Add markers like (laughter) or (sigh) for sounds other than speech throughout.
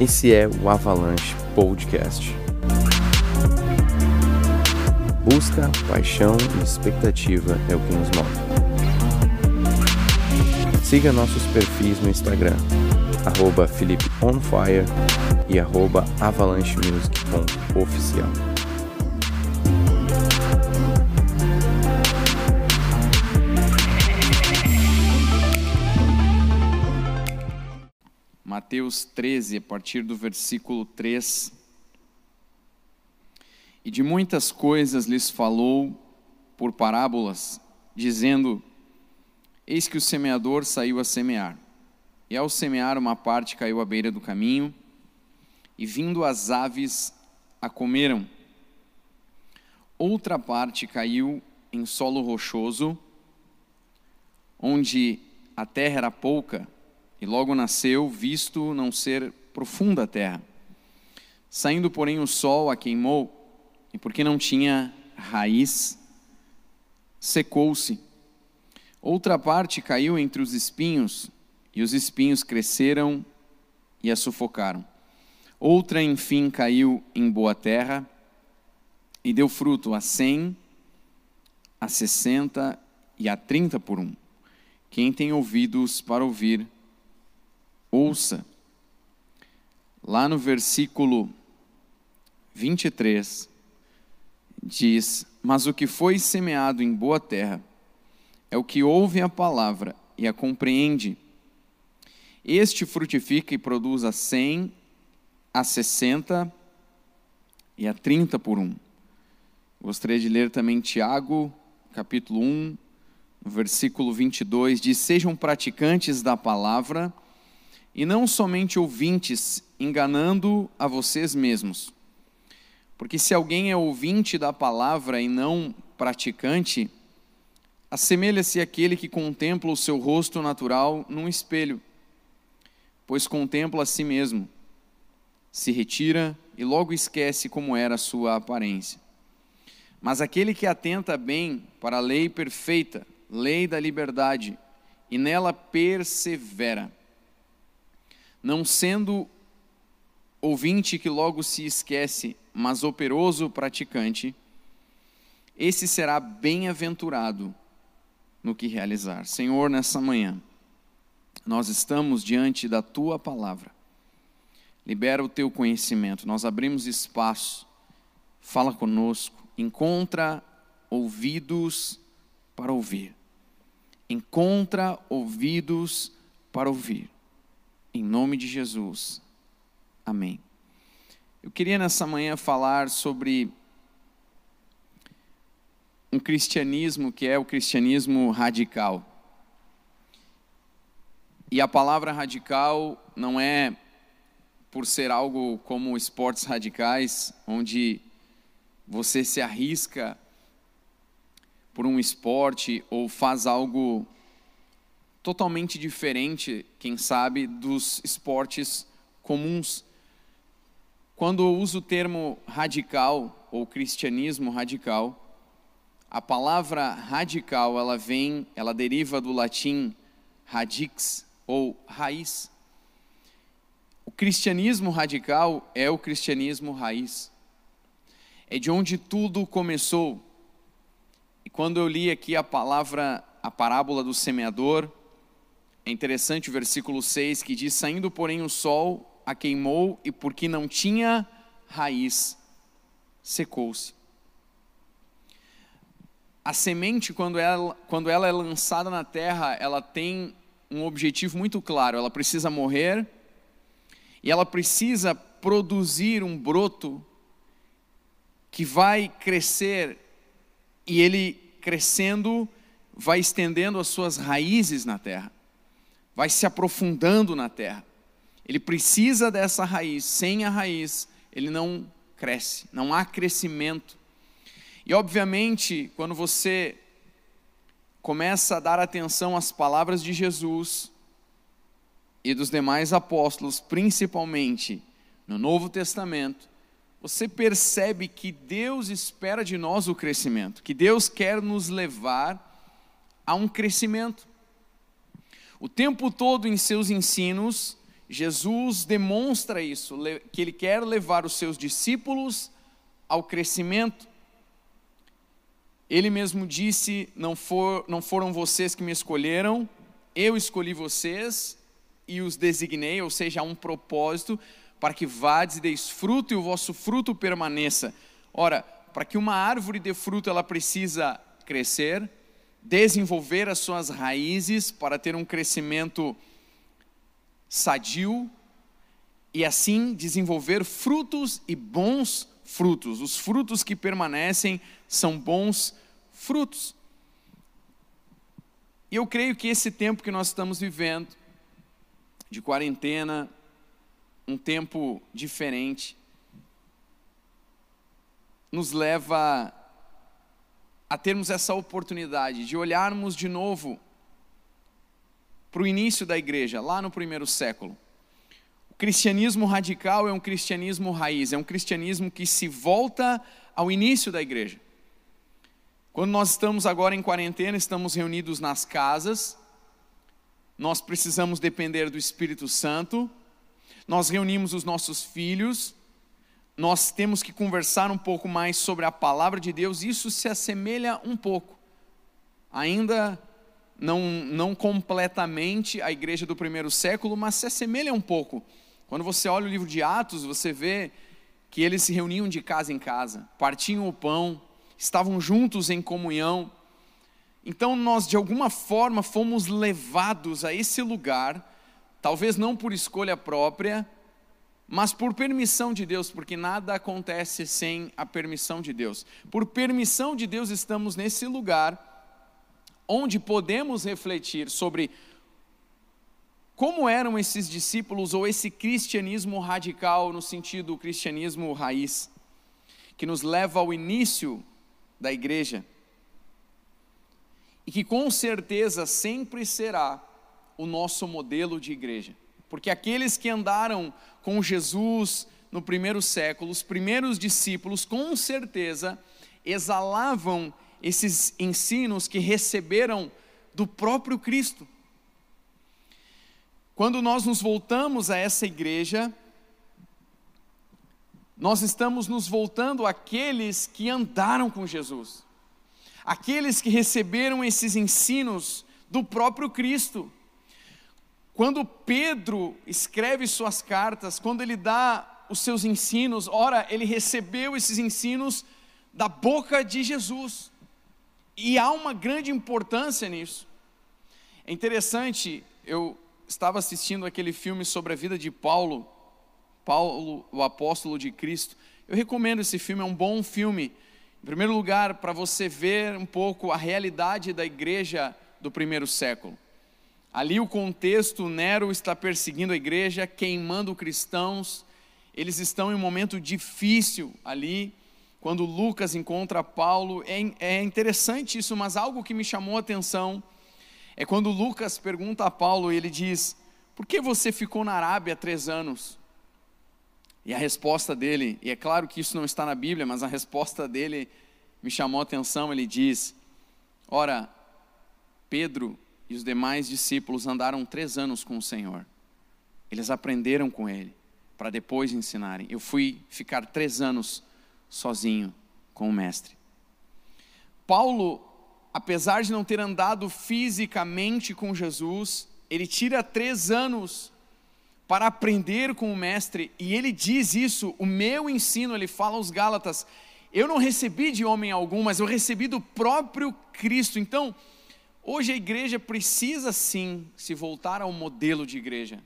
Esse é o Avalanche Podcast. Busca, paixão e expectativa é o que nos move. Siga nossos perfis no Instagram, arroba PhilipOnFire e arroba AvalancheMusic.oficial. Mateus 13, a partir do versículo 3. E de muitas coisas lhes falou por parábolas, dizendo: Eis que o semeador saiu a semear. E ao semear, uma parte caiu à beira do caminho, e vindo as aves a comeram. Outra parte caiu em solo rochoso, onde a terra era pouca, e logo nasceu, visto não ser profunda a terra. Saindo, porém, o sol a queimou, e porque não tinha raiz, secou-se. Outra parte caiu entre os espinhos, e os espinhos cresceram e a sufocaram. Outra, enfim, caiu em boa terra e deu fruto a cem, a sessenta e a trinta por um. Quem tem ouvidos para ouvir, ouça. Lá no versículo 23, diz: Mas o que foi semeado em boa terra é o que ouve a palavra e a compreende. Este frutifica e produz a cem, a sessenta e a trinta por um. Gostaria de ler também Tiago, capítulo 1, versículo 22, diz: Sejam praticantes da palavra e não somente ouvintes, enganando a vocês mesmos. Porque se alguém é ouvinte da palavra e não praticante, assemelha-se àquele que contempla o seu rosto natural num espelho, pois contempla a si mesmo, se retira e logo esquece como era a sua aparência. Mas aquele que atenta bem para a lei perfeita, lei da liberdade, e nela persevera, não sendo ouvinte que logo se esquece, mas operoso praticante, esse será bem-aventurado no que realizar. Senhor, nessa manhã, nós estamos diante da tua palavra. Libera o teu conhecimento, nós abrimos espaço, fala conosco, encontra ouvidos para ouvir. Encontra ouvidos para ouvir. Em nome de Jesus. Amém. Eu queria nessa manhã falar sobre um cristianismo que é o cristianismo radical. E a palavra radical não é por ser algo como esportes radicais, onde você se arrisca por um esporte ou faz algo totalmente diferente, quem sabe, dos esportes comuns. Quando eu uso o termo radical ou cristianismo radical, a palavra radical, ela vem, ela deriva do latim radix ou raiz. O cristianismo radical é o cristianismo raiz. É de onde tudo começou. E quando eu li aqui a palavra, a parábola do semeador, é interessante o versículo 6 que diz: Saindo, porém, o sol a queimou e porque não tinha raiz, secou-se. A semente, quando ela, quando ela é lançada na terra, ela tem um objetivo muito claro: ela precisa morrer e ela precisa produzir um broto que vai crescer e ele crescendo vai estendendo as suas raízes na terra, vai se aprofundando na terra. Ele precisa dessa raiz. Sem a raiz, ele não cresce, não há crescimento. E obviamente, quando você começa a dar atenção às palavras de Jesus e dos demais apóstolos, principalmente no Novo Testamento, você percebe que Deus espera de nós o crescimento, que Deus quer nos levar a um crescimento. O tempo todo em seus ensinos, Jesus demonstra isso, que ele quer levar os seus discípulos ao crescimento. Ele mesmo disse: não, for, não foram vocês que me escolheram, eu escolhi vocês e os designei, ou seja, há um propósito para que vades e deis fruto e o vosso fruto permaneça. Ora, para que uma árvore dê fruto, ela precisa crescer, desenvolver as suas raízes para ter um crescimento sadio e assim desenvolver frutos e bons frutos. Os frutos que permanecem são bons frutos. E eu creio que esse tempo que nós estamos vivendo, de quarentena, um tempo diferente, nos leva a termos essa oportunidade de olharmos de novo para o início da igreja, lá no primeiro século. O cristianismo radical é um cristianismo raiz, é um cristianismo que se volta ao início da igreja. Quando nós estamos agora em quarentena, estamos reunidos nas casas, nós precisamos depender do Espírito Santo, nós reunimos os nossos filhos, nós temos que conversar um pouco mais sobre a palavra de Deus, isso se assemelha um pouco, ainda não, não completamente a igreja do primeiro século, mas se assemelha um pouco. Quando você olha o livro de Atos, você vê que eles se reuniam de casa em casa, partiam o pão, estavam juntos em comunhão. Então nós, de alguma forma, fomos levados a esse lugar, talvez não por escolha própria, mas por permissão de Deus, porque nada acontece sem a permissão de Deus. Por permissão de Deus, estamos nesse lugar onde podemos refletir sobre como eram esses discípulos ou esse cristianismo radical, no sentido cristianismo raiz, que nos leva ao início da igreja e que com certeza sempre será o nosso modelo de igreja, porque aqueles que andaram com Jesus no primeiro século, os primeiros discípulos, com certeza exalavam esses ensinos que receberam do próprio Cristo. Quando nós nos voltamos a essa igreja, nós estamos nos voltando àqueles que andaram com Jesus, aqueles que receberam esses ensinos do próprio Cristo. Quando Pedro escreve suas cartas, quando ele dá os seus ensinos, ora, ele recebeu esses ensinos da boca de Jesus. E há uma grande importância nisso. É interessante, eu estava assistindo aquele filme sobre a vida de Paulo, Paulo, o apóstolo de Cristo. Eu recomendo esse filme, é um bom filme. Em primeiro lugar, para você ver um pouco a realidade da igreja do primeiro século. Ali o contexto, Nero está perseguindo a igreja, queimando cristãos. Eles estão em um momento difícil ali. Quando Lucas encontra Paulo, é, é interessante isso, mas algo que me chamou a atenção é quando Lucas pergunta a Paulo ele diz: Por que você ficou na Arábia três anos? E a resposta dele, e é claro que isso não está na Bíblia, mas a resposta dele me chamou a atenção. Ele diz: Ora, Pedro e os demais discípulos andaram três anos com o Senhor. Eles aprenderam com ele, para depois ensinarem. Eu fui ficar três anos sozinho com o Mestre. Paulo, apesar de não ter andado fisicamente com Jesus, ele tira três anos para aprender com o mestre, e ele diz isso, o meu ensino, ele fala aos Gálatas, eu não recebi de homem algum, mas eu recebi do próprio Cristo. Então, hoje a igreja precisa sim se voltar ao modelo de igreja.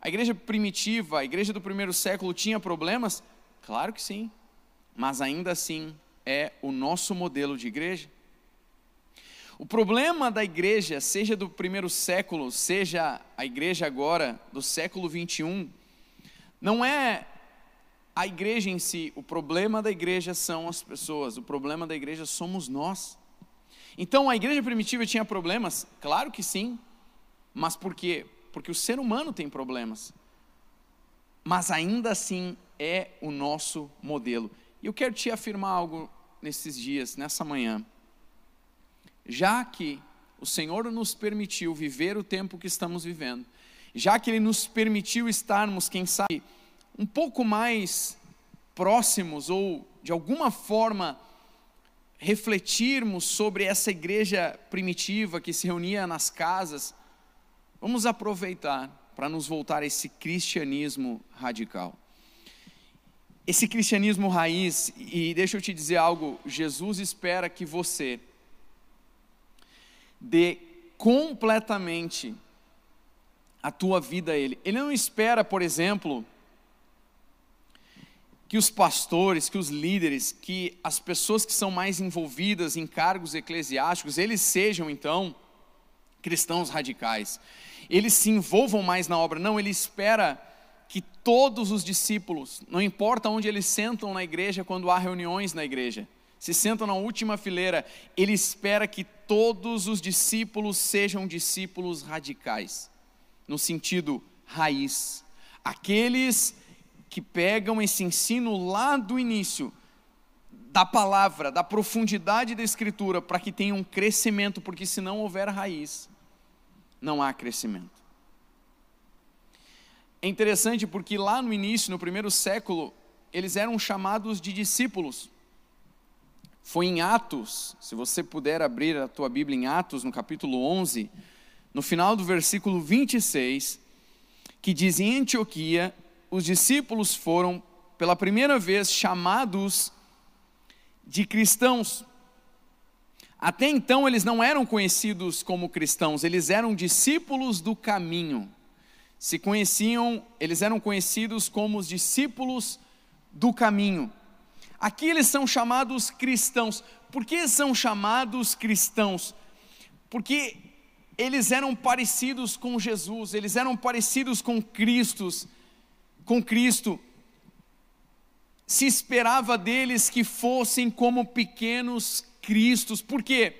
A igreja primitiva, a igreja do primeiro século tinha problemas? Claro que sim, mas ainda assim é o nosso modelo de igreja. O problema da igreja, seja do primeiro século, seja a igreja agora do século 21, não é a igreja em si, o problema da igreja são as pessoas, o problema da igreja somos nós. Então a igreja primitiva tinha problemas? Claro que sim, mas por quê? Porque o ser humano tem problemas. Mas ainda assim é o nosso modelo. E eu quero te afirmar algo nesses dias, nessa manhã já que o Senhor nos permitiu viver o tempo que estamos vivendo, já que Ele nos permitiu estarmos, quem sabe, um pouco mais próximos ou de alguma forma refletirmos sobre essa igreja primitiva que se reunia nas casas, vamos aproveitar para nos voltar a esse cristianismo radical. Esse cristianismo raiz, e deixa eu te dizer algo, Jesus espera que você dê completamente a tua vida a Ele. Ele não espera, por exemplo, que os pastores, que os líderes, que as pessoas que são mais envolvidas em cargos eclesiásticos, eles sejam então cristãos radicais. Eles se envolvam mais na obra. Não, ele espera que todos os discípulos, não importa onde eles sentam na igreja quando há reuniões na igreja, se sentam na última fileira, ele espera que todos os discípulos sejam discípulos radicais no sentido raiz. Aqueles que pegam esse ensino lá do início, da palavra, da profundidade da escritura, para que tenha um crescimento, porque se não houver raiz, não há crescimento. É interessante porque lá no início, no primeiro século, eles eram chamados de discípulos. Foi em Atos, se você puder abrir a tua Bíblia em Atos, no capítulo 11, no final do versículo 26, que diz: Em Antioquia, os discípulos foram pela primeira vez chamados de cristãos. Até então eles não eram conhecidos como cristãos, eles eram discípulos do caminho. Se conheciam, eles eram conhecidos como os discípulos do caminho. Aqui eles são chamados cristãos. Por que são chamados cristãos? Porque eles eram parecidos com Jesus, eles eram parecidos com Cristo, com Cristo. Se esperava deles que fossem como pequenos cristos. Por quê?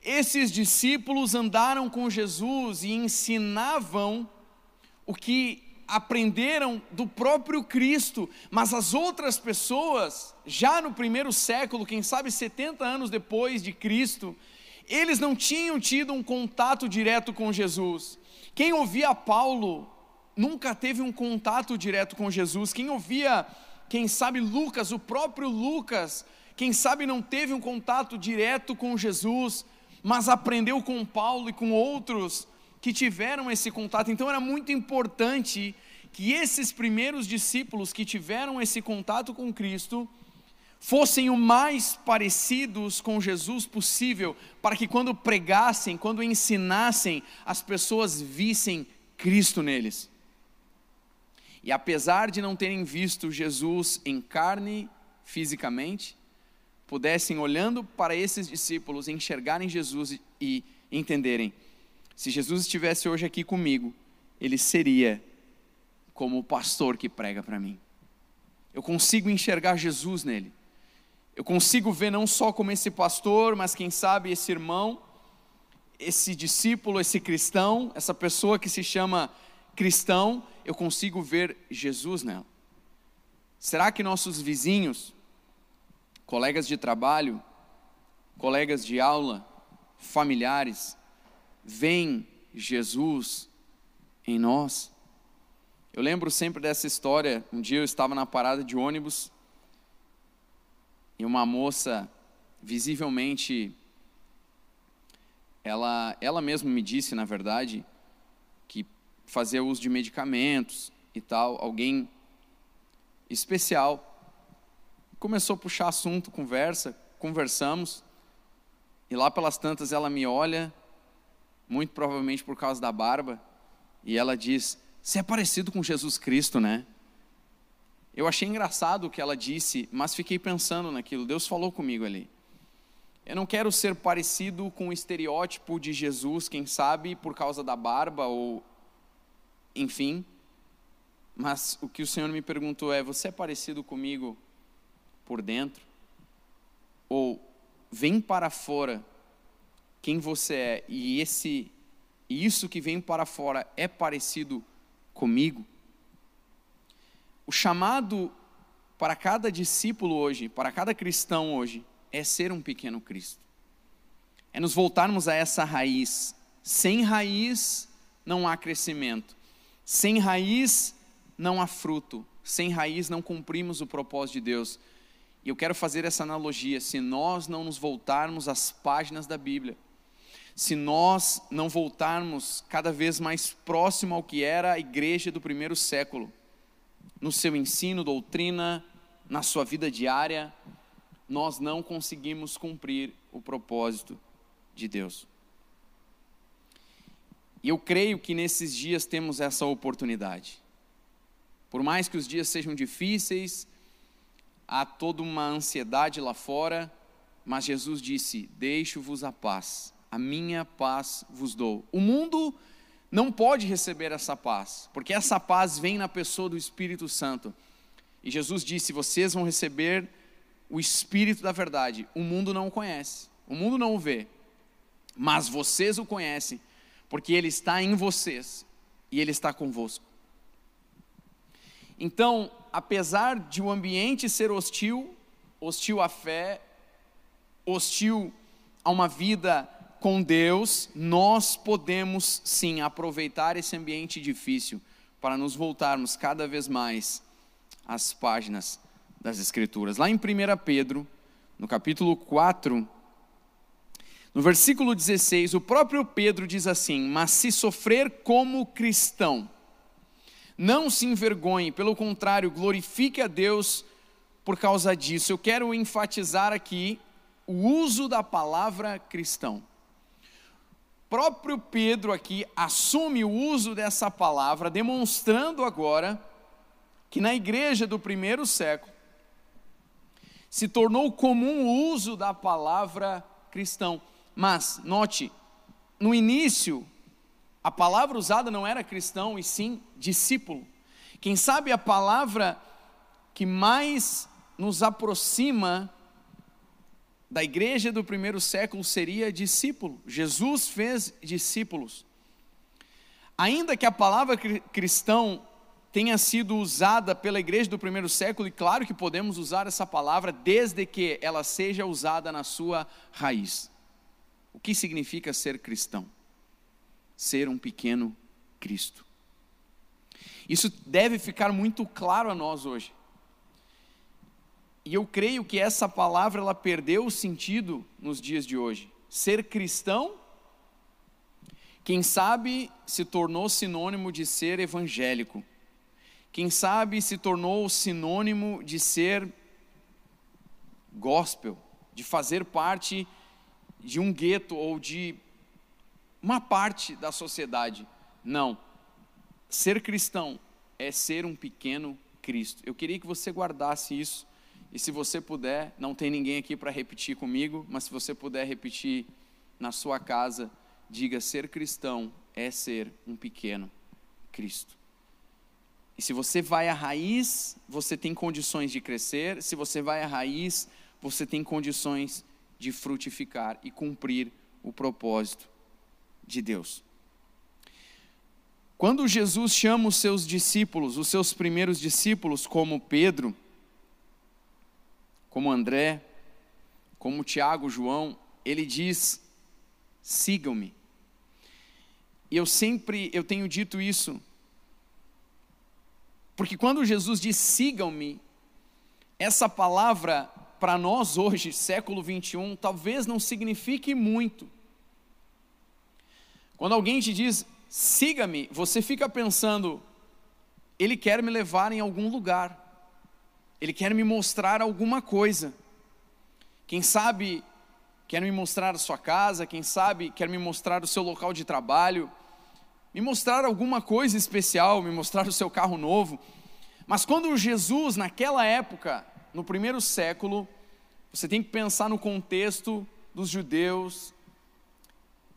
Esses discípulos andaram com Jesus e ensinavam o que aprenderam do próprio Cristo, mas as outras pessoas, já no primeiro século, quem sabe 70 anos depois de Cristo, eles não tinham tido um contato direto com Jesus. Quem ouvia Paulo nunca teve um contato direto com Jesus. Quem ouvia, quem sabe, Lucas, o próprio Lucas, quem sabe não teve um contato direto com Jesus, mas aprendeu com Paulo e com outros que tiveram esse contato. Então era muito importante que esses primeiros discípulos que tiveram esse contato com Cristo, fossem o mais parecidos com Jesus possível, para que quando pregassem, quando ensinassem, as pessoas vissem Cristo neles. E apesar de não terem visto Jesus em carne, fisicamente, pudessem, olhando para esses discípulos, enxergarem Jesus e entenderem: se Jesus estivesse hoje aqui comigo, ele seria como o pastor que prega para mim. Eu consigo enxergar Jesus nele. Eu consigo ver não só como esse pastor, mas quem sabe esse irmão, esse discípulo, esse cristão, essa pessoa que se chama cristão, eu consigo ver Jesus nela. Será que nossos vizinhos, colegas de trabalho, colegas de aula, familiares, veem Jesus em nós? Eu lembro sempre dessa história. Um dia eu estava na parada de ônibus e uma moça visivelmente ela ela mesma me disse, na verdade, fazia uso de medicamentos e tal, alguém especial. Começou a puxar assunto, conversa, conversamos. E lá pelas tantas ela me olha, muito provavelmente por causa da barba, e ela diz: "Você é parecido com Jesus Cristo, né?" Eu achei engraçado o que ela disse, mas fiquei pensando naquilo. Deus falou comigo ali. Eu não quero ser parecido com o estereótipo de Jesus, quem sabe por causa da barba ou enfim. Mas o que o Senhor me perguntou é: você é parecido comigo por dentro? Ou vem para fora quem você é e esse isso que vem para fora é parecido comigo? O chamado para cada discípulo hoje, para cada cristão hoje, é ser um pequeno Cristo. É nos voltarmos a essa raiz. Sem raiz não há crescimento. Sem raiz não há fruto, sem raiz não cumprimos o propósito de Deus. E eu quero fazer essa analogia: se nós não nos voltarmos às páginas da Bíblia, se nós não voltarmos cada vez mais próximo ao que era a igreja do primeiro século, no seu ensino, doutrina, na sua vida diária, nós não conseguimos cumprir o propósito de Deus. E eu creio que nesses dias temos essa oportunidade. Por mais que os dias sejam difíceis, há toda uma ansiedade lá fora, mas Jesus disse: Deixo-vos a paz, a minha paz vos dou. O mundo não pode receber essa paz, porque essa paz vem na pessoa do Espírito Santo. E Jesus disse: Vocês vão receber o Espírito da verdade. O mundo não o conhece, o mundo não o vê, mas vocês o conhecem porque Ele está em vocês e Ele está convosco. Então, apesar de o ambiente ser hostil, hostil à fé, hostil a uma vida com Deus, nós podemos sim aproveitar esse ambiente difícil para nos voltarmos cada vez mais às páginas das Escrituras. Lá em 1 Pedro, no capítulo 4, no versículo 16, o próprio Pedro diz assim: Mas se sofrer como cristão, não se envergonhe, pelo contrário, glorifique a Deus por causa disso. Eu quero enfatizar aqui o uso da palavra cristão. O próprio Pedro aqui assume o uso dessa palavra, demonstrando agora que na igreja do primeiro século se tornou comum o uso da palavra cristão. Mas, note, no início, a palavra usada não era cristão, e sim discípulo. Quem sabe a palavra que mais nos aproxima da igreja do primeiro século seria discípulo. Jesus fez discípulos. Ainda que a palavra cristão tenha sido usada pela igreja do primeiro século, e claro que podemos usar essa palavra desde que ela seja usada na sua raiz. O que significa ser cristão? Ser um pequeno Cristo. Isso deve ficar muito claro a nós hoje. E eu creio que essa palavra ela perdeu o sentido nos dias de hoje. Ser cristão, quem sabe se tornou sinônimo de ser evangélico. Quem sabe se tornou sinônimo de ser gospel, de fazer parte de um gueto ou de uma parte da sociedade. Não. Ser cristão é ser um pequeno Cristo. Eu queria que você guardasse isso. E se você puder, não tem ninguém aqui para repetir comigo, mas se você puder repetir na sua casa, diga: ser cristão é ser um pequeno Cristo. E se você vai à raiz, você tem condições de crescer. Se você vai à raiz, você tem condições de frutificar e cumprir o propósito de Deus. Quando Jesus chama os seus discípulos, os seus primeiros discípulos, como Pedro, como André, como Tiago, João, ele diz: sigam-me. E eu sempre, eu tenho dito isso, porque quando Jesus diz sigam-me, essa palavra para nós hoje, século 21, talvez não signifique muito. Quando alguém te diz, siga-me, você fica pensando, ele quer me levar em algum lugar, ele quer me mostrar alguma coisa. Quem sabe quer me mostrar a sua casa, quem sabe quer me mostrar o seu local de trabalho, me mostrar alguma coisa especial, me mostrar o seu carro novo. Mas quando Jesus, naquela época, no primeiro século, você tem que pensar no contexto dos judeus.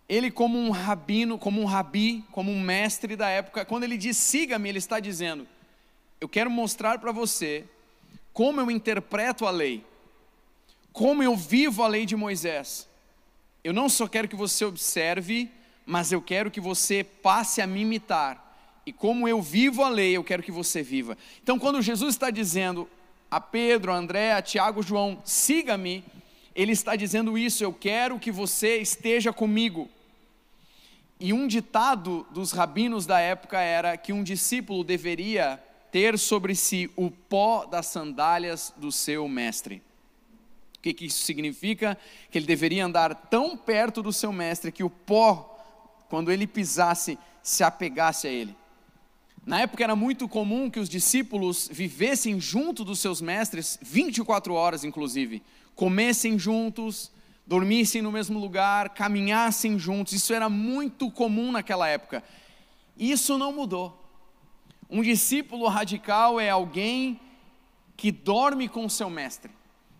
Ele, como um rabino, como um rabi, como um mestre da época, quando ele diz siga-me, ele está dizendo: Eu quero mostrar para você como eu interpreto a lei, como eu vivo a lei de Moisés. Eu não só quero que você observe, mas eu quero que você passe a me imitar. E como eu vivo a lei, eu quero que você viva. Então, quando Jesus está dizendo, a Pedro, a André, a Tiago, João, siga-me, ele está dizendo isso, eu quero que você esteja comigo. E um ditado dos rabinos da época era que um discípulo deveria ter sobre si o pó das sandálias do seu mestre. O que, que isso significa? Que ele deveria andar tão perto do seu mestre que o pó, quando ele pisasse, se apegasse a ele. Na época era muito comum que os discípulos vivessem junto dos seus mestres 24 horas, inclusive, comessem juntos, dormissem no mesmo lugar, caminhassem juntos. Isso era muito comum naquela época. Isso não mudou. Um discípulo radical é alguém que dorme com o seu mestre,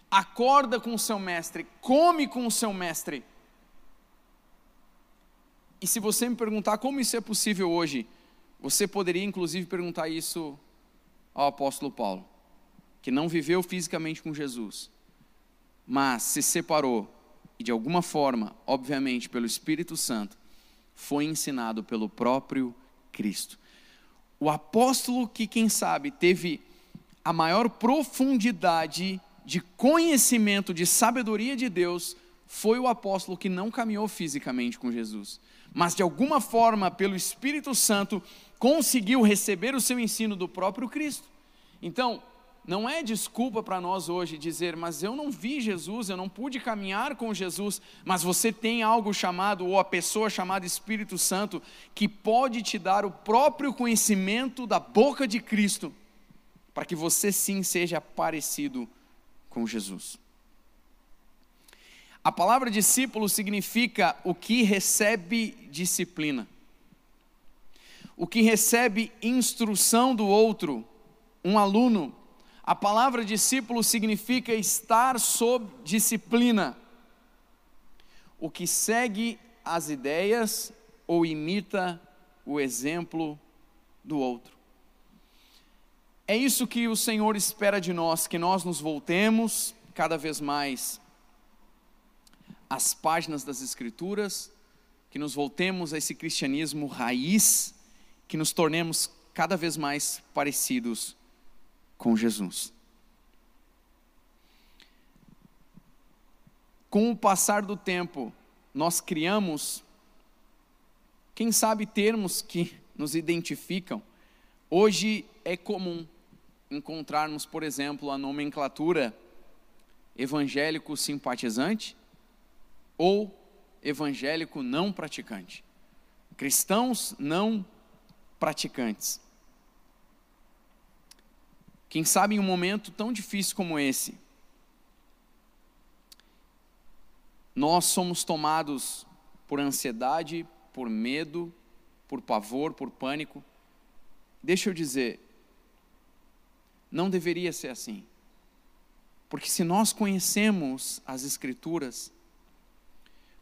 acorda com o seu mestre, come com o seu mestre. E se você me perguntar como isso é possível hoje, você poderia inclusive perguntar isso ao apóstolo Paulo, que não viveu fisicamente com Jesus, mas se separou e de alguma forma, obviamente pelo Espírito Santo, foi ensinado pelo próprio Cristo. O apóstolo que, quem sabe, teve a maior profundidade de conhecimento, de sabedoria de Deus, foi o apóstolo que não caminhou fisicamente com Jesus, mas de alguma forma, pelo Espírito Santo, conseguiu receber o seu ensino do próprio Cristo. Então, não é desculpa para nós hoje dizer, mas eu não vi Jesus, eu não pude caminhar com Jesus, mas você tem algo chamado, ou a pessoa chamada Espírito Santo, que pode te dar o próprio conhecimento da boca de Cristo, para que você sim seja parecido com Jesus. A palavra discípulo significa o que recebe disciplina, o que recebe instrução do outro, um aluno a palavra discípulo significa estar sob disciplina, o que segue as ideias ou imita o exemplo do outro. É isso que o Senhor espera de nós, que nós nos voltemos cada vez mais às páginas das Escrituras, que nos voltemos a esse cristianismo raiz, que nos tornemos cada vez mais parecidos com Jesus. Com o passar do tempo, nós criamos, quem sabe, termos que nos identificam. Hoje é comum encontrarmos, por exemplo, a nomenclatura evangélico simpatizante ou evangélico não praticante. Cristãos não praticantes. Quem sabe em um momento tão difícil como esse, nós somos tomados por ansiedade, por medo, por pavor, por pânico. Deixa eu dizer, não deveria ser assim. Porque se nós conhecemos as Escrituras,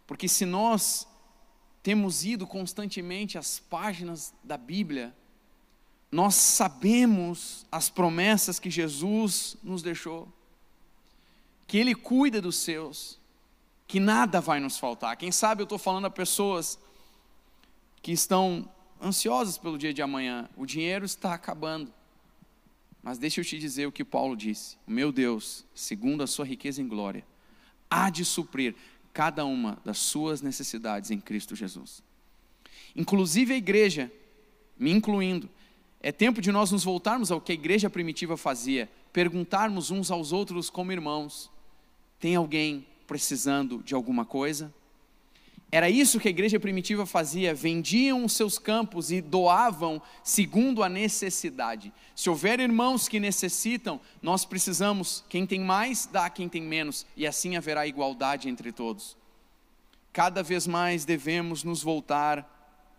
porque se nós temos ido constantemente às páginas da Bíblia, nós sabemos as promessas que Jesus nos deixou, que Ele cuida dos seus, que nada vai nos faltar. Quem sabe eu estou falando a pessoas que estão ansiosas pelo dia de amanhã, o dinheiro está acabando. Mas deixa eu te dizer o que Paulo disse: meu Deus, segundo a sua riqueza em glória, há de suprir cada uma das suas necessidades em Cristo Jesus. Inclusive a igreja, me incluindo, é tempo de nós nos voltarmos ao que a igreja primitiva fazia, perguntarmos uns aos outros como irmãos: tem alguém precisando de alguma coisa? Era isso que a igreja primitiva fazia, vendiam os seus campos e doavam segundo a necessidade. Se houver irmãos que necessitam, nós precisamos, quem tem mais, dá a quem tem menos, e assim haverá igualdade entre todos. Cada vez mais devemos nos voltar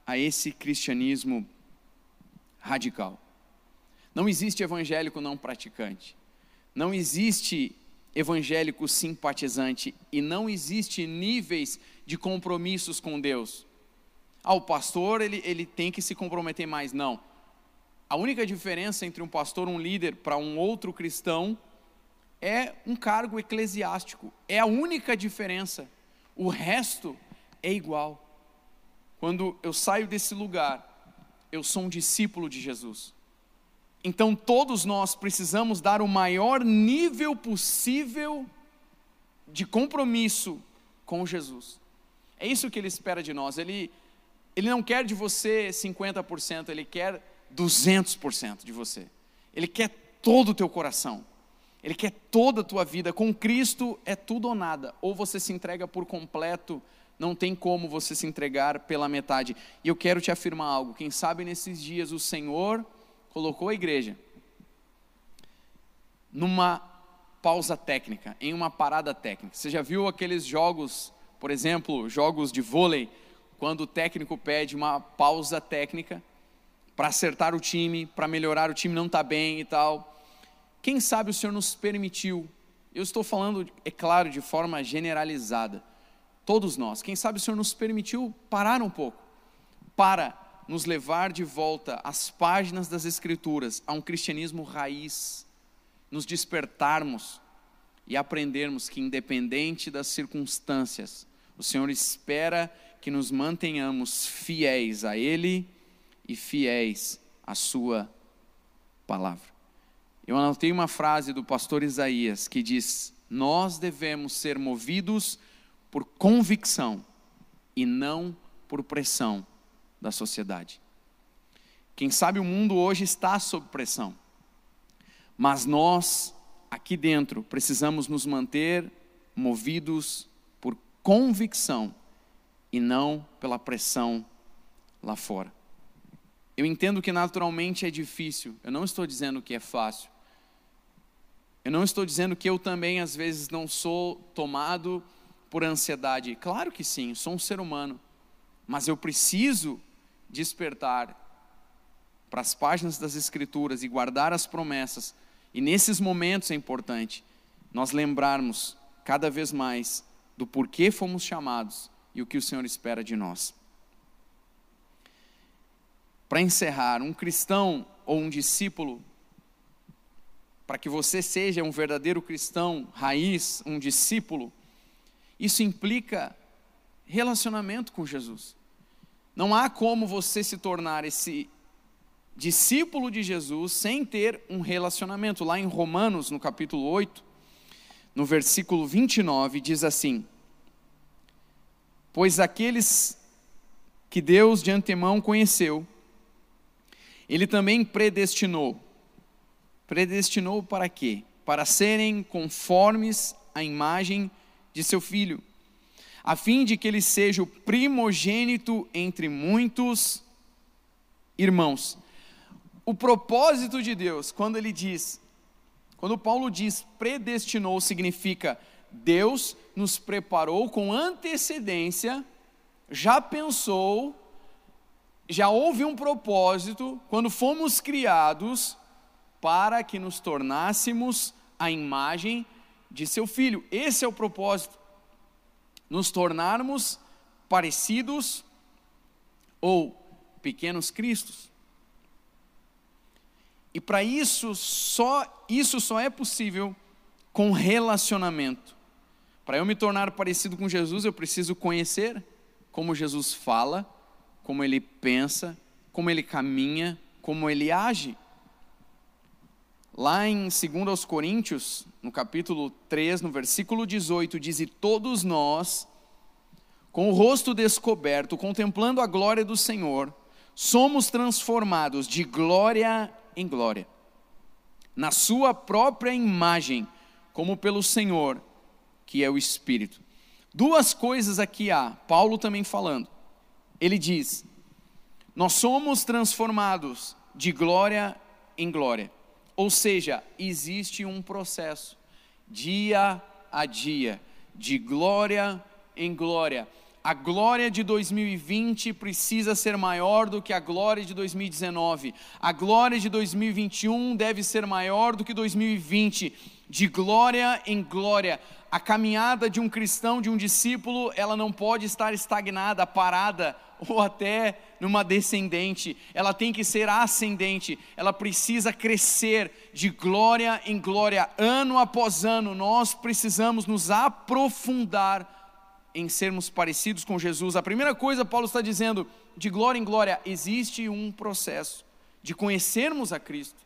a esse cristianismo radical. Não existe evangélico não praticante. Não existe evangélico simpatizante e não existe níveis de compromissos com Deus. Ah, o pastor ele, ele tem que se comprometer mais. Não. A única diferença entre um pastor, um líder, para um outro cristão é um cargo eclesiástico. É a única diferença. O resto é igual. Quando eu saio desse lugar eu sou um discípulo de Jesus. Então todos nós precisamos dar o maior nível possível de compromisso com Jesus. É isso que ele espera de nós. Ele Ele não quer de você 50%, ele quer 200% de você. Ele quer todo o teu coração. Ele quer toda a tua vida. Com Cristo é tudo ou nada. Ou você se entrega por completo, não tem como você se entregar pela metade. E eu quero te afirmar algo. Quem sabe nesses dias o Senhor colocou a igreja numa pausa técnica, em uma parada técnica. Você já viu aqueles jogos, por exemplo, jogos de vôlei, quando o técnico pede uma pausa técnica para acertar o time, para melhorar o time não está bem e tal. Quem sabe o Senhor nos permitiu, eu estou falando, é claro, de forma generalizada, todos nós, quem sabe o Senhor nos permitiu parar um pouco, para nos levar de volta às páginas das Escrituras, a um cristianismo raiz, nos despertarmos e aprendermos que, independente das circunstâncias, o Senhor espera que nos mantenhamos fiéis a Ele e fiéis à Sua palavra. Eu anotei uma frase do pastor Isaías que diz: Nós devemos ser movidos por convicção e não por pressão da sociedade. Quem sabe o mundo hoje está sob pressão, mas nós, aqui dentro, precisamos nos manter movidos por convicção e não pela pressão lá fora. Eu entendo que naturalmente é difícil, eu não estou dizendo que é fácil, eu não estou dizendo que eu também, às vezes, não sou tomado por ansiedade. Claro que sim, sou um ser humano. Mas eu preciso despertar para as páginas das Escrituras e guardar as promessas. E nesses momentos é importante nós lembrarmos cada vez mais do porquê fomos chamados e o que o Senhor espera de nós. Para encerrar, um cristão ou um discípulo para que você seja um verdadeiro cristão raiz, um discípulo, isso implica relacionamento com Jesus. Não há como você se tornar esse discípulo de Jesus sem ter um relacionamento. Lá em Romanos, no capítulo 8, no versículo 29, diz assim: Pois aqueles que Deus de antemão conheceu, Ele também predestinou predestinou para quê? Para serem conformes à imagem de seu filho, a fim de que ele seja o primogênito entre muitos irmãos. O propósito de Deus, quando ele diz, quando Paulo diz predestinou, significa Deus nos preparou com antecedência, já pensou, já houve um propósito, quando fomos criados, para que nos tornássemos a imagem de seu filho. Esse é o propósito. Nos tornarmos parecidos ou pequenos cristos. E para isso só isso só é possível com relacionamento. Para eu me tornar parecido com Jesus, eu preciso conhecer como Jesus fala, como ele pensa, como ele caminha, como ele age. Lá em 2 Coríntios, no capítulo 3, no versículo 18, diz: E todos nós, com o rosto descoberto, contemplando a glória do Senhor, somos transformados de glória em glória, na Sua própria imagem, como pelo Senhor, que é o Espírito. Duas coisas aqui há, Paulo também falando. Ele diz: Nós somos transformados de glória em glória. Ou seja, existe um processo, dia a dia, de glória em glória. A glória de 2020 precisa ser maior do que a glória de 2019. A glória de 2021 deve ser maior do que 2020. De glória em glória. A caminhada de um cristão, de um discípulo, ela não pode estar estagnada, parada ou até numa descendente, ela tem que ser ascendente, ela precisa crescer de glória em glória, ano após ano, nós precisamos nos aprofundar em sermos parecidos com Jesus. A primeira coisa, Paulo está dizendo, de glória em glória, existe um processo de conhecermos a Cristo.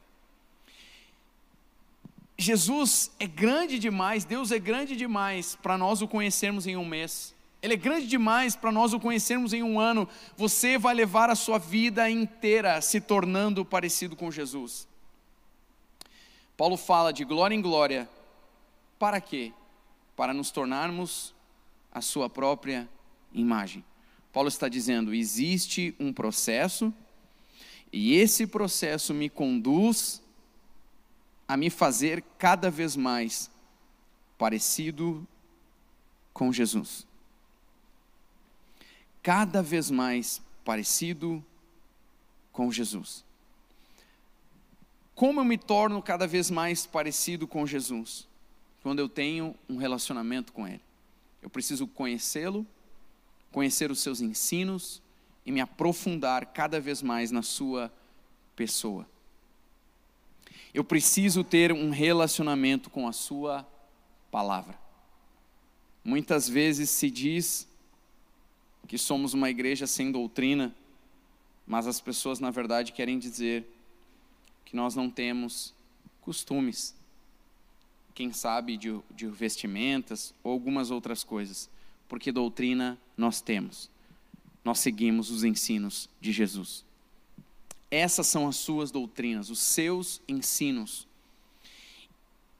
Jesus é grande demais, Deus é grande demais para nós o conhecermos em um mês Ele é grande demais para nós o conhecermos em um ano. Você vai levar a sua vida inteira se tornando parecido com Jesus. Paulo fala de glória em glória. Para quê? Para nos tornarmos a sua própria imagem. Paulo está dizendo: existe um processo, e esse processo me conduz a me fazer cada vez mais parecido com Jesus. Cada vez mais parecido com Jesus. Como eu me torno cada vez mais parecido com Jesus? Quando eu tenho um relacionamento com Ele. Eu preciso conhecê-lo, conhecer os seus ensinos e me aprofundar cada vez mais na Sua pessoa. Eu preciso ter um relacionamento com a Sua palavra. Muitas vezes se diz que somos uma igreja sem doutrina, mas as pessoas, na verdade, querem dizer que nós não temos costumes, quem sabe de, de vestimentas ou algumas outras coisas, porque doutrina nós temos. Nós seguimos os ensinos de Jesus. Essas são as suas doutrinas, os seus ensinos.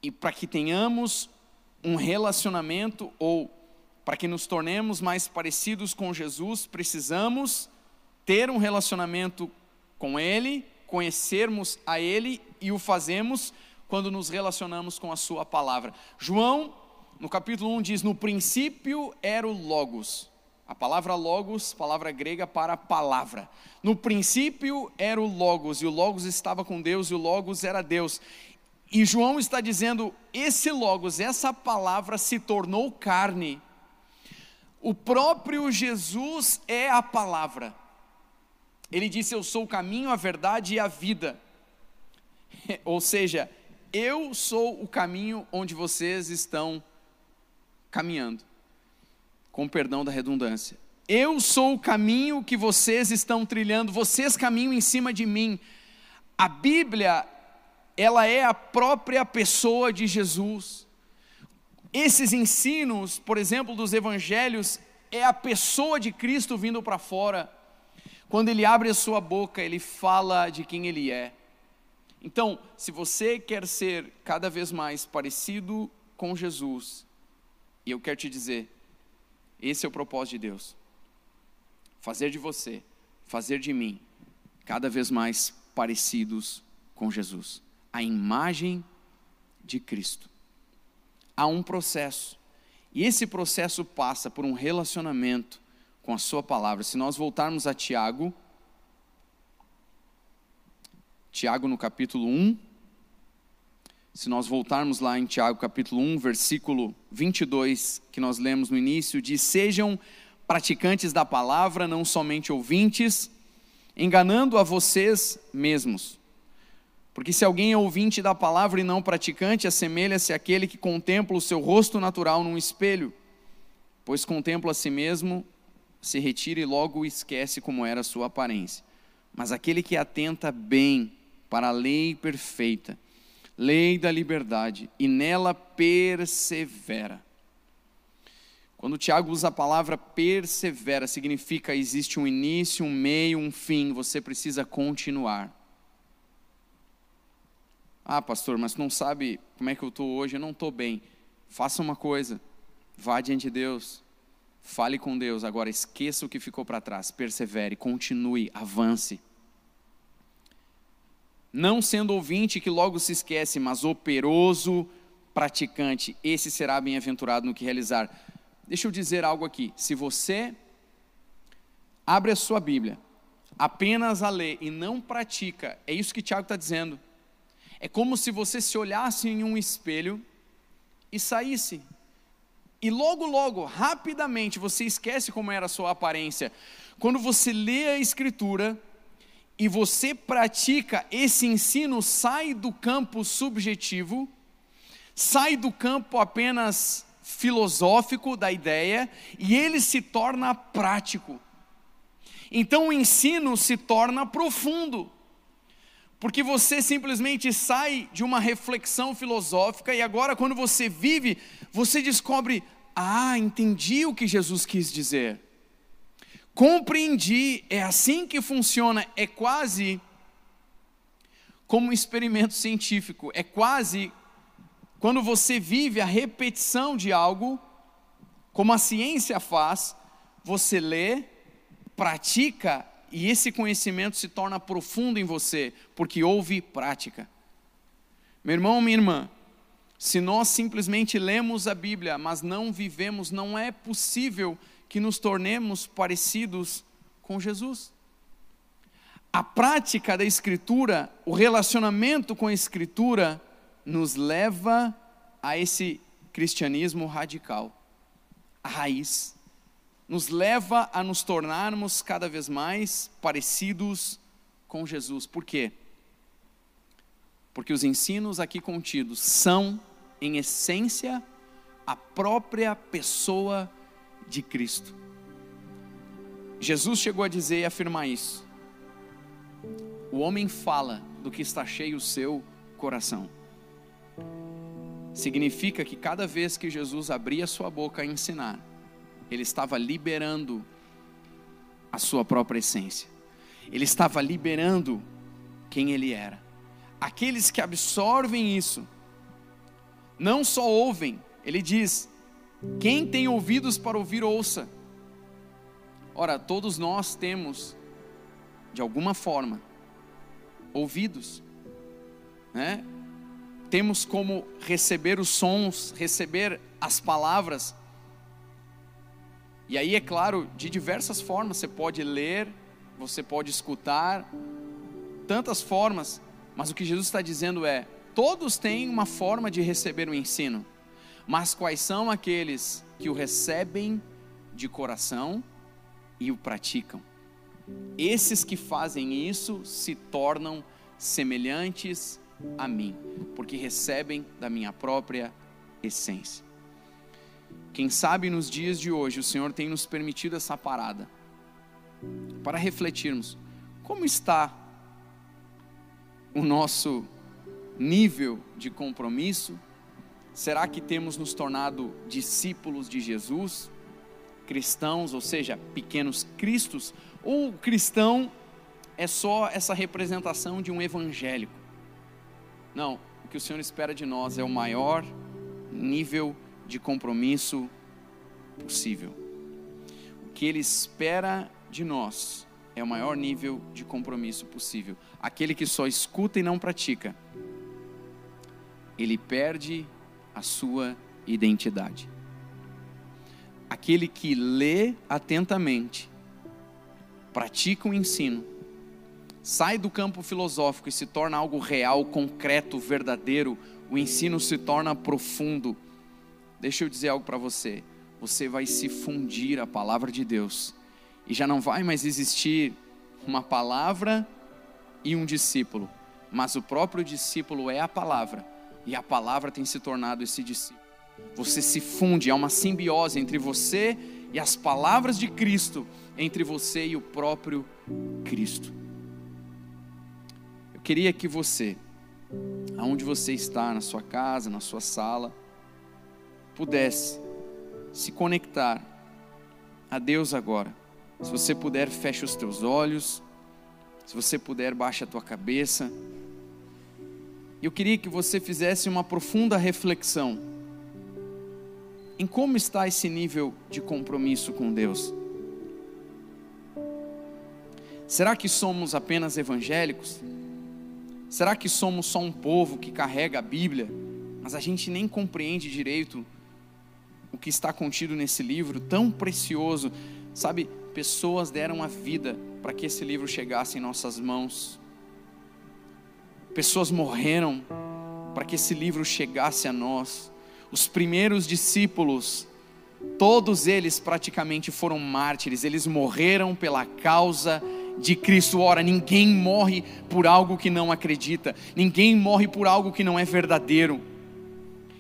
E para que tenhamos um relacionamento ou para que nos tornemos mais parecidos com Jesus, precisamos ter um relacionamento com Ele, conhecermos a Ele e o fazemos quando nos relacionamos com a Sua palavra. João, no capítulo 1, diz: No princípio era o Logos. A palavra Logos, palavra grega para palavra. No princípio era o Logos, e o Logos estava com Deus, e o Logos era Deus. E João está dizendo: esse Logos, essa palavra se tornou carne. O próprio Jesus é a palavra. Ele disse: Eu sou o caminho, a verdade e a vida. (laughs) Ou seja, eu sou o caminho onde vocês estão caminhando. Com perdão da redundância. Eu sou o caminho que vocês estão trilhando, vocês caminham em cima de mim. A Bíblia, ela é a própria pessoa de Jesus. Esses ensinos, por exemplo, dos evangelhos, é a pessoa de Cristo vindo para fora. Quando ele abre a sua boca, ele fala de quem ele é. Então, se você quer ser cada vez mais parecido com Jesus, eu quero te dizer, esse é o propósito de Deus. Fazer de você, fazer de mim, cada vez mais parecidos com Jesus. A imagem de Cristo. Há um processo. E esse processo passa por um relacionamento com a Sua palavra. Se nós voltarmos a Tiago, Tiago no capítulo 1, se nós voltarmos lá em Tiago capítulo 1, versículo 22, que nós lemos no início, diz: Sejam praticantes da palavra, não somente ouvintes, enganando a vocês mesmos. Porque se alguém é ouvinte da palavra e não praticante, assemelha-se àquele que contempla o seu rosto natural num espelho, pois contempla a si mesmo, se retira e logo esquece como era a sua aparência. Mas aquele que atenta bem para a lei perfeita, lei da liberdade, e nela persevera. Quando Tiago usa a palavra persevera, significa existe um início, um meio, um fim, você precisa continuar. Ah, pastor, mas não sabe como é que eu estou hoje? Eu não estou bem. Faça uma coisa, vá diante de Deus, fale com Deus, agora esqueça o que ficou para trás, persevere, continue, avance não sendo ouvinte que logo se esquece, mas operoso praticante, esse será bem-aventurado no que realizar. Deixa eu dizer algo aqui. Se você abre a sua Bíblia, apenas a lê e não pratica, é isso que Tiago está dizendo. É como se você se olhasse em um espelho e saísse. E logo, logo, rapidamente, você esquece como era a sua aparência. Quando você lê a Escritura, e você pratica esse ensino, sai do campo subjetivo, sai do campo apenas filosófico da ideia e ele se torna prático. Então o ensino se torna profundo, porque você simplesmente sai de uma reflexão filosófica e agora, quando você vive, você descobre: Ah, entendi o que Jesus quis dizer. Compreendi, é assim que funciona, é quase como um experimento científico, é quase quando você vive a repetição de algo, como a ciência faz, você lê, pratica e esse conhecimento se torna profundo em você, porque houve prática. Meu irmão, minha irmã, se nós simplesmente lemos a Bíblia, mas não vivemos, não é possível que nos tornemos parecidos com Jesus. A prática da Escritura, o relacionamento com a Escritura, nos leva a esse cristianismo radical, a raiz. Nos leva a nos tornarmos cada vez mais parecidos com Jesus. Por quê? Porque os ensinos aqui contidos são, em essência, a própria pessoa de Cristo. Jesus chegou a dizer e afirmar isso. O homem fala do que está cheio o seu coração. Significa que cada vez que Jesus abria sua boca a ensinar, ele estava liberando a sua própria essência. Ele estava liberando quem ele era. Aqueles que absorvem isso, não só ouvem, ele diz: quem tem ouvidos para ouvir, ouça. Ora, todos nós temos, de alguma forma, ouvidos, né? Temos como receber os sons, receber as palavras. E aí, é claro, de diversas formas, você pode ler, você pode escutar, tantas formas, mas o que Jesus está dizendo é: todos têm uma forma de receber o ensino, mas quais são aqueles que o recebem de coração e o praticam? Esses que fazem isso se tornam semelhantes a mim, porque recebem da minha própria essência. Quem sabe nos dias de hoje o Senhor tem nos permitido essa parada para refletirmos como está o nosso nível de compromisso? Será que temos nos tornado discípulos de Jesus? Cristãos, ou seja, pequenos cristos? Ou cristão é só essa representação de um evangélico? Não, o que o Senhor espera de nós é o maior nível de compromisso possível. O que Ele espera de nós é o maior nível de compromisso possível. Aquele que só escuta e não pratica, ele perde a sua identidade. Aquele que lê atentamente, pratica o ensino, sai do campo filosófico e se torna algo real, concreto, verdadeiro, o ensino se torna profundo. Deixa eu dizer algo para você. Você vai se fundir a palavra de Deus e já não vai mais existir uma palavra e um discípulo, mas o próprio discípulo é a palavra e a palavra tem se tornado esse discípulo. Você se funde, há uma simbiose entre você e as palavras de Cristo, entre você e o próprio Cristo. Eu queria que você, aonde você está, na sua casa, na sua sala, pudesse se conectar a Deus agora se você puder, feche os teus olhos. Se você puder, baixe a tua cabeça. Eu queria que você fizesse uma profunda reflexão em como está esse nível de compromisso com Deus. Será que somos apenas evangélicos? Será que somos só um povo que carrega a Bíblia, mas a gente nem compreende direito o que está contido nesse livro tão precioso? Sabe, pessoas deram a vida para que esse livro chegasse em nossas mãos. Pessoas morreram para que esse livro chegasse a nós. Os primeiros discípulos, todos eles praticamente foram mártires, eles morreram pela causa de Cristo. Ora, ninguém morre por algo que não acredita, ninguém morre por algo que não é verdadeiro.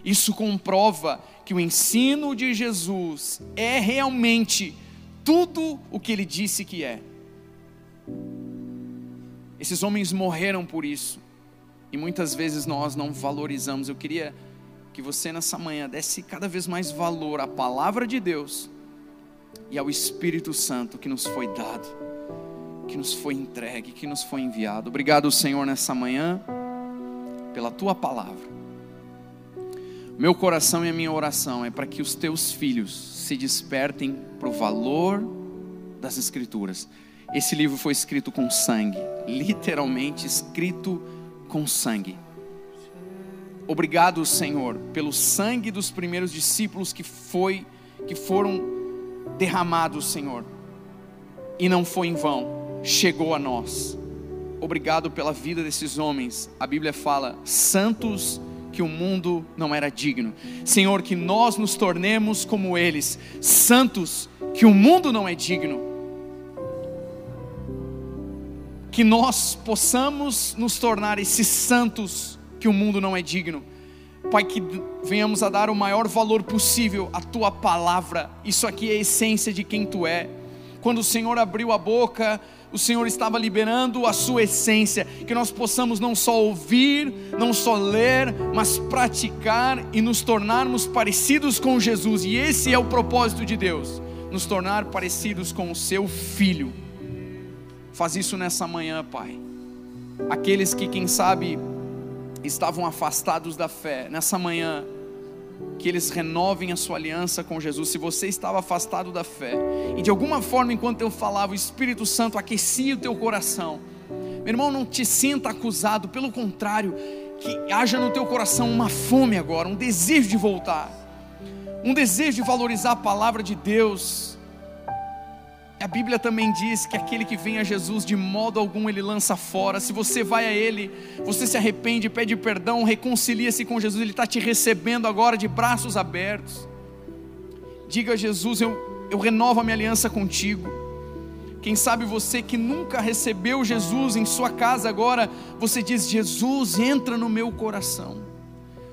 Isso comprova que o ensino de Jesus é realmente tudo o que ele disse que é. Esses homens morreram por isso. E muitas vezes nós não valorizamos. Eu queria que você nessa manhã desse cada vez mais valor à palavra de Deus e ao Espírito Santo que nos foi dado, que nos foi entregue, que nos foi enviado. Obrigado, Senhor, nessa manhã, pela tua palavra. Meu coração e a minha oração é para que os teus filhos se despertem para o valor das Escrituras. Esse livro foi escrito com sangue, literalmente escrito com sangue. Obrigado, Senhor, pelo sangue dos primeiros discípulos que foi que foram derramados, Senhor. E não foi em vão, chegou a nós. Obrigado pela vida desses homens. A Bíblia fala santos que o mundo não era digno. Senhor, que nós nos tornemos como eles, santos que o mundo não é digno. Que nós possamos nos tornar esses santos que o mundo não é digno. Pai, que venhamos a dar o maior valor possível à tua palavra. Isso aqui é a essência de quem tu é. Quando o Senhor abriu a boca, o Senhor estava liberando a sua essência, que nós possamos não só ouvir, não só ler, mas praticar e nos tornarmos parecidos com Jesus. E esse é o propósito de Deus, nos tornar parecidos com o seu filho. Faz isso nessa manhã, Pai. Aqueles que, quem sabe, estavam afastados da fé, nessa manhã, que eles renovem a sua aliança com Jesus. Se você estava afastado da fé, e de alguma forma, enquanto eu falava, o Espírito Santo aquecia o teu coração, meu irmão, não te sinta acusado, pelo contrário, que haja no teu coração uma fome agora, um desejo de voltar, um desejo de valorizar a palavra de Deus a Bíblia também diz que aquele que vem a Jesus de modo algum ele lança fora. Se você vai a Ele, você se arrepende, pede perdão, reconcilia-se com Jesus, Ele está te recebendo agora de braços abertos. Diga a Jesus: eu, eu renovo a minha aliança contigo. Quem sabe você que nunca recebeu Jesus em sua casa agora, você diz: Jesus, entra no meu coração,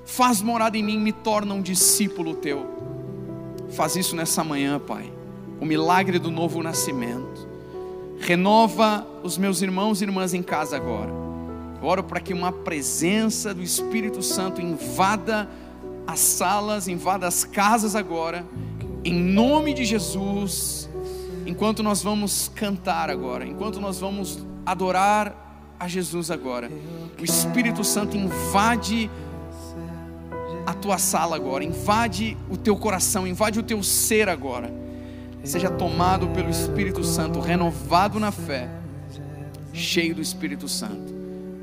faz morada em mim, me torna um discípulo teu. Faz isso nessa manhã, Pai o milagre do novo nascimento. Renova os meus irmãos e irmãs em casa agora. oro para que uma presença do Espírito Santo invada as salas, invada as casas agora, em nome de Jesus. Enquanto nós vamos cantar agora, enquanto nós vamos adorar a Jesus agora, o Espírito Santo invade a tua sala agora, invade o teu coração, invade o teu ser agora seja tomado pelo Espírito Santo, renovado na fé, cheio do Espírito Santo,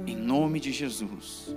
em nome de Jesus.